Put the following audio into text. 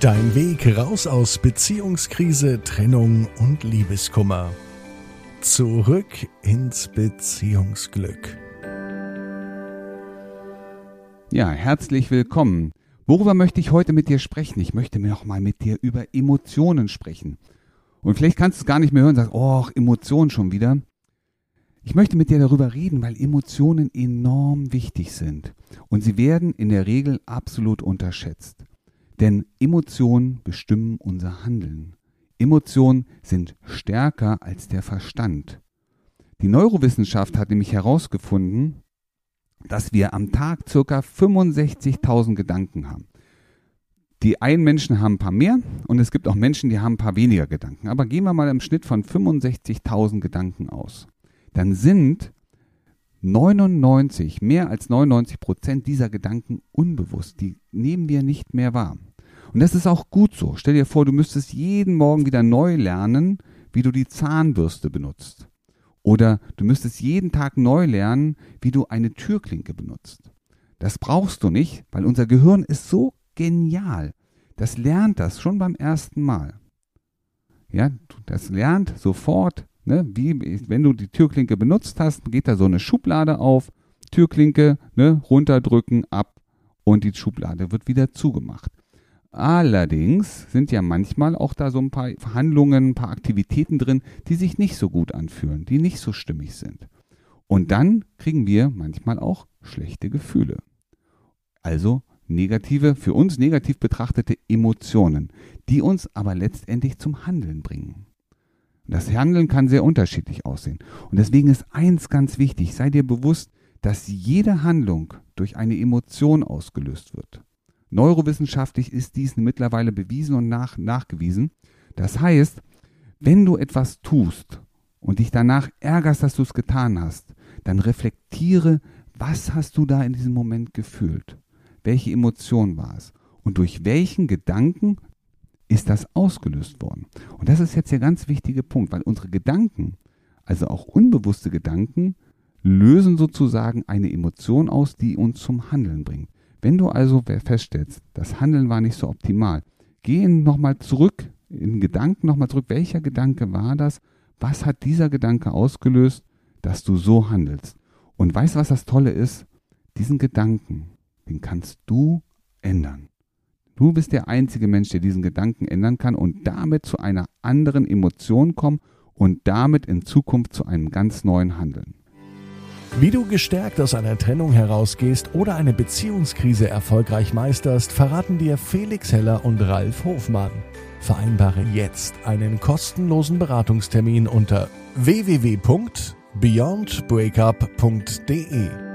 Dein Weg raus aus Beziehungskrise, Trennung und Liebeskummer. Zurück ins Beziehungsglück. Ja, herzlich willkommen. Worüber möchte ich heute mit dir sprechen? Ich möchte mir noch mal mit dir über Emotionen sprechen. Und vielleicht kannst du es gar nicht mehr hören und sagst, oh, Emotionen schon wieder. Ich möchte mit dir darüber reden, weil Emotionen enorm wichtig sind. Und sie werden in der Regel absolut unterschätzt. Denn Emotionen bestimmen unser Handeln. Emotionen sind stärker als der Verstand. Die Neurowissenschaft hat nämlich herausgefunden, dass wir am Tag circa 65.000 Gedanken haben. Die einen Menschen haben ein paar mehr und es gibt auch Menschen, die haben ein paar weniger Gedanken. Aber gehen wir mal im Schnitt von 65.000 Gedanken aus. Dann sind 99, mehr als 99 Prozent dieser Gedanken unbewusst. Die nehmen wir nicht mehr wahr. Und das ist auch gut so. Stell dir vor, du müsstest jeden Morgen wieder neu lernen, wie du die Zahnbürste benutzt. Oder du müsstest jeden Tag neu lernen, wie du eine Türklinke benutzt. Das brauchst du nicht, weil unser Gehirn ist so genial. Das lernt das schon beim ersten Mal. Ja, das lernt sofort, ne, wie wenn du die Türklinke benutzt hast, geht da so eine Schublade auf, Türklinke, ne, runterdrücken, ab und die Schublade wird wieder zugemacht. Allerdings sind ja manchmal auch da so ein paar Verhandlungen, ein paar Aktivitäten drin, die sich nicht so gut anfühlen, die nicht so stimmig sind. Und dann kriegen wir manchmal auch schlechte Gefühle. Also negative, für uns negativ betrachtete Emotionen, die uns aber letztendlich zum Handeln bringen. Das Handeln kann sehr unterschiedlich aussehen. Und deswegen ist eins ganz wichtig, sei dir bewusst, dass jede Handlung durch eine Emotion ausgelöst wird. Neurowissenschaftlich ist dies mittlerweile bewiesen und nach, nachgewiesen. Das heißt, wenn du etwas tust und dich danach ärgerst, dass du es getan hast, dann reflektiere, was hast du da in diesem Moment gefühlt? Welche Emotion war es? Und durch welchen Gedanken ist das ausgelöst worden? Und das ist jetzt der ganz wichtige Punkt, weil unsere Gedanken, also auch unbewusste Gedanken, lösen sozusagen eine Emotion aus, die uns zum Handeln bringt. Wenn du also feststellst, das Handeln war nicht so optimal, geh nochmal zurück, in Gedanken nochmal zurück, welcher Gedanke war das? Was hat dieser Gedanke ausgelöst, dass du so handelst? Und weißt du, was das Tolle ist? Diesen Gedanken, den kannst du ändern. Du bist der einzige Mensch, der diesen Gedanken ändern kann und damit zu einer anderen Emotion kommen und damit in Zukunft zu einem ganz neuen Handeln. Wie du gestärkt aus einer Trennung herausgehst oder eine Beziehungskrise erfolgreich meisterst, verraten dir Felix Heller und Ralf Hofmann. Vereinbare jetzt einen kostenlosen Beratungstermin unter www.beyondbreakup.de.